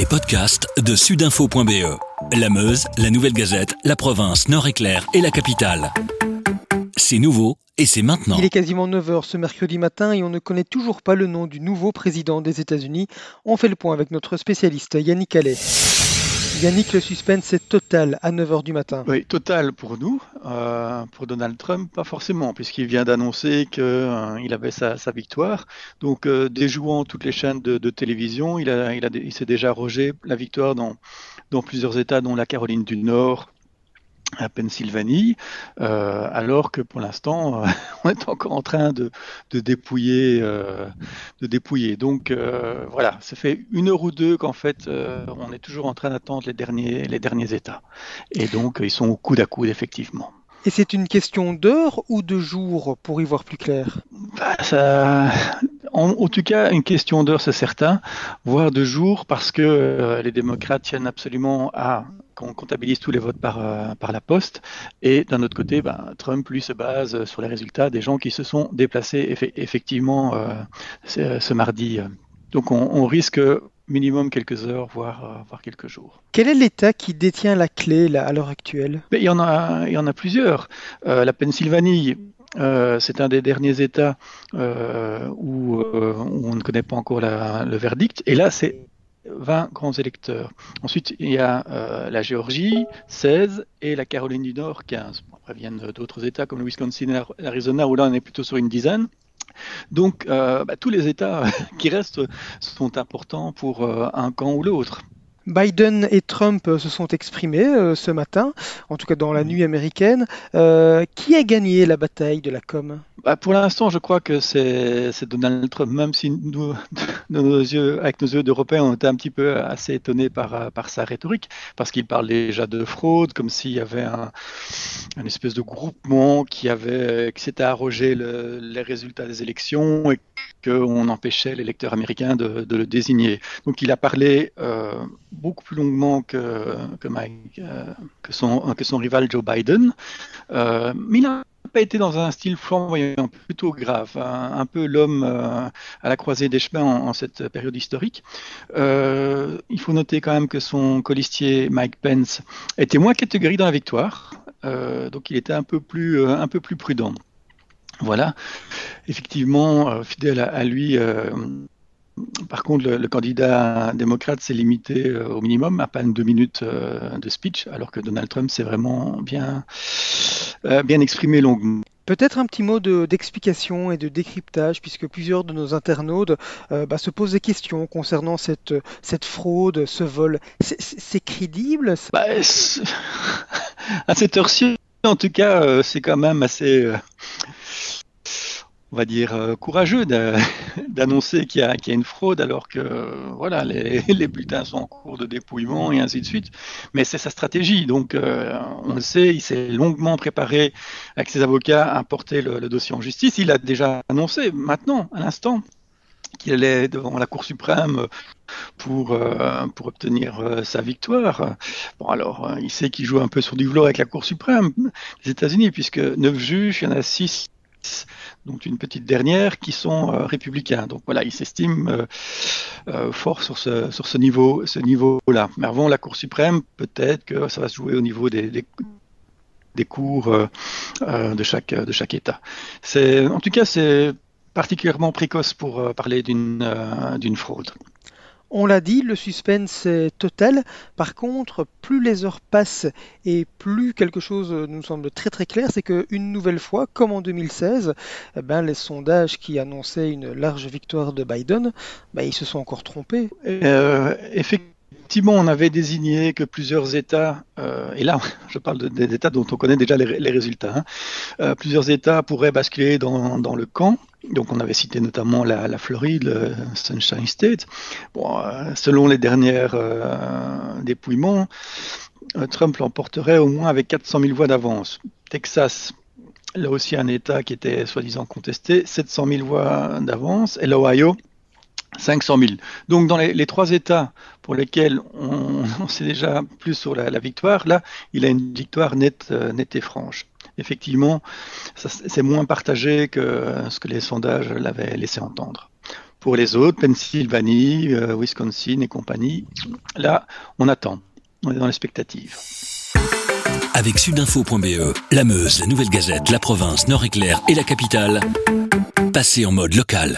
Les podcasts de sudinfo.be. La Meuse, la Nouvelle Gazette, la province, Nord-Éclair et la capitale. C'est nouveau et c'est maintenant. Il est quasiment 9h ce mercredi matin et on ne connaît toujours pas le nom du nouveau président des États-Unis. On fait le point avec notre spécialiste Yannick Allais. Yannick, le suspense est total à 9h du matin. Oui, total pour nous. Euh, pour Donald Trump, pas forcément, puisqu'il vient d'annoncer qu'il euh, avait sa, victoire. Donc, euh, déjouant toutes les chaînes de, télévision, il, a, s'est déjà rogé la victoire dans plusieurs États, dont la Caroline du Nord, à Pennsylvanie, euh, alors que pour l'instant, euh, on est encore en train de, de dépouiller, euh, de dépouiller. Donc voilà, ça fait une heure ou deux qu'en fait, on est toujours en train d'attendre les derniers, les derniers états. Et donc, ils sont au coude à coude, effectivement. Et c'est une question d'heure ou de jour pour y voir plus clair? Bah, ça, en, tout cas, une question d'heure, c'est certain, voire de jours, parce que euh, les démocrates tiennent absolument à qu'on comptabilise tous les votes par, euh, par la poste. Et d'un autre côté, ben, Trump, lui, se base sur les résultats des gens qui se sont déplacés effectivement euh, ce, mardi. Donc on, on, risque minimum quelques heures, voire, voire quelques jours. Quel est l'État qui détient la clé là, à l'heure actuelle? Il y, en a, il y en a plusieurs. la Pennsylvanie euh, c'est un des derniers États euh, où, euh, on ne connaît pas encore la, le verdict. Et là, c'est 20 grands électeurs. Ensuite, il y a euh, la Géorgie, 16, et la Caroline du Nord, 15. Bon, après viennent d'autres États comme le Wisconsin et l'Arizona, où là, on est plutôt sur une dizaine. Donc, euh, bah, tous les États qui restent sont importants pour un camp ou l'autre. Biden et Trump se sont exprimés euh, ce matin, en tout cas dans la nuit américaine. Euh, qui a gagné la bataille de la com? Bah Pour l'instant, je crois que c'est Donald Trump, même si nous, nos yeux, avec nos yeux d'Européens, on était un petit peu assez étonnés par, par sa rhétorique, parce qu'il parle déjà de fraude, comme s'il y avait un, espèce de groupement qui, avait, qui s'était arrogé le, les résultats des élections et qu'on empêchait l'électeur américain de, de, le désigner. Donc il a parlé euh, beaucoup plus longuement euh, que, son, rival Joe Biden, euh, mais il n'a pas été dans un style flamboyant, plutôt grave, un, un peu l'homme à la croisée des chemins en, cette période historique. Il faut noter quand même que son colistier Mike Pence était moins catégorique dans la victoire, donc il était un peu plus prudent. Voilà, effectivement, fidèle à, à lui, par contre, le, le, candidat démocrate s'est limité euh, au minimum, à peine deux minutes euh, de speech, alors que Donald Trump s'est vraiment bien, euh, bien exprimé longuement. Peut-être un petit mot d'explication et de décryptage, puisque plusieurs de nos internautes euh, bah, se posent des questions concernant cette, cette fraude, ce vol. C'est crédible bah, À cette heure-ci, en tout cas, euh, c'est quand même assez... On va dire, euh, courageux d'annoncer qu'il y, a une fraude alors que voilà, les, les, bulletins sont en cours de dépouillement et ainsi de suite. Mais c'est sa stratégie. Donc, euh, on le sait, il s'est longuement préparé avec ses avocats à porter le, dossier en justice. Il a déjà annoncé maintenant, à l'instant, qu'il allait devant la Cour suprême pour, euh, pour obtenir sa victoire. Bon, alors, il sait qu'il joue un peu sur du velours avec la Cour suprême des États-Unis, puisque neuf juges, il y en a six donc une petite dernière, qui sont euh, républicains. Donc voilà, ils s'estiment euh, euh, forts sur ce, sur ce niveau, ce niveau-là. Mais avant la Cour suprême, peut-être que ça va se jouer au niveau des, cours de chaque de chaque État. C'est en tout cas c'est particulièrement précoce pour parler d'une d'une fraude. On l'a dit, le suspense est total. Par contre, plus les heures passent et plus quelque chose nous semble très très clair, c'est qu'une nouvelle fois, comme en 2016, eh ben, les sondages qui annonçaient une large victoire de Biden, ben, ils se sont encore trompés. Euh, effectivement on avait désigné que plusieurs États, euh, et là je parle de, des États dont on connaît déjà les, résultats, hein, euh, plusieurs États pourraient basculer dans, le camp. Donc on avait cité notamment la, Floride, le Sunshine State. Euh, selon les dernières euh, dépouillements, euh, Trump l'emporterait au moins avec 400 000 voix d'avance. Texas, là aussi un État qui était soi-disant contesté, 700 000 voix d'avance, et l'Ohio, 500 000. Donc dans les, trois États pour lesquels on, sait déjà plus sur la, victoire, là, il a une victoire nette, nette et franche. Effectivement, c'est moins partagé que ce que les sondages l'avaient laissé entendre. pour les autres, Pennsylvanie, euh, Wisconsin et compagnie, là, on attend. On est dans l'expectative. Avec sudinfo.be, la Meuse, la Nouvelle Gazette, la province, Nord-Éclair et la capitale, passez en mode local.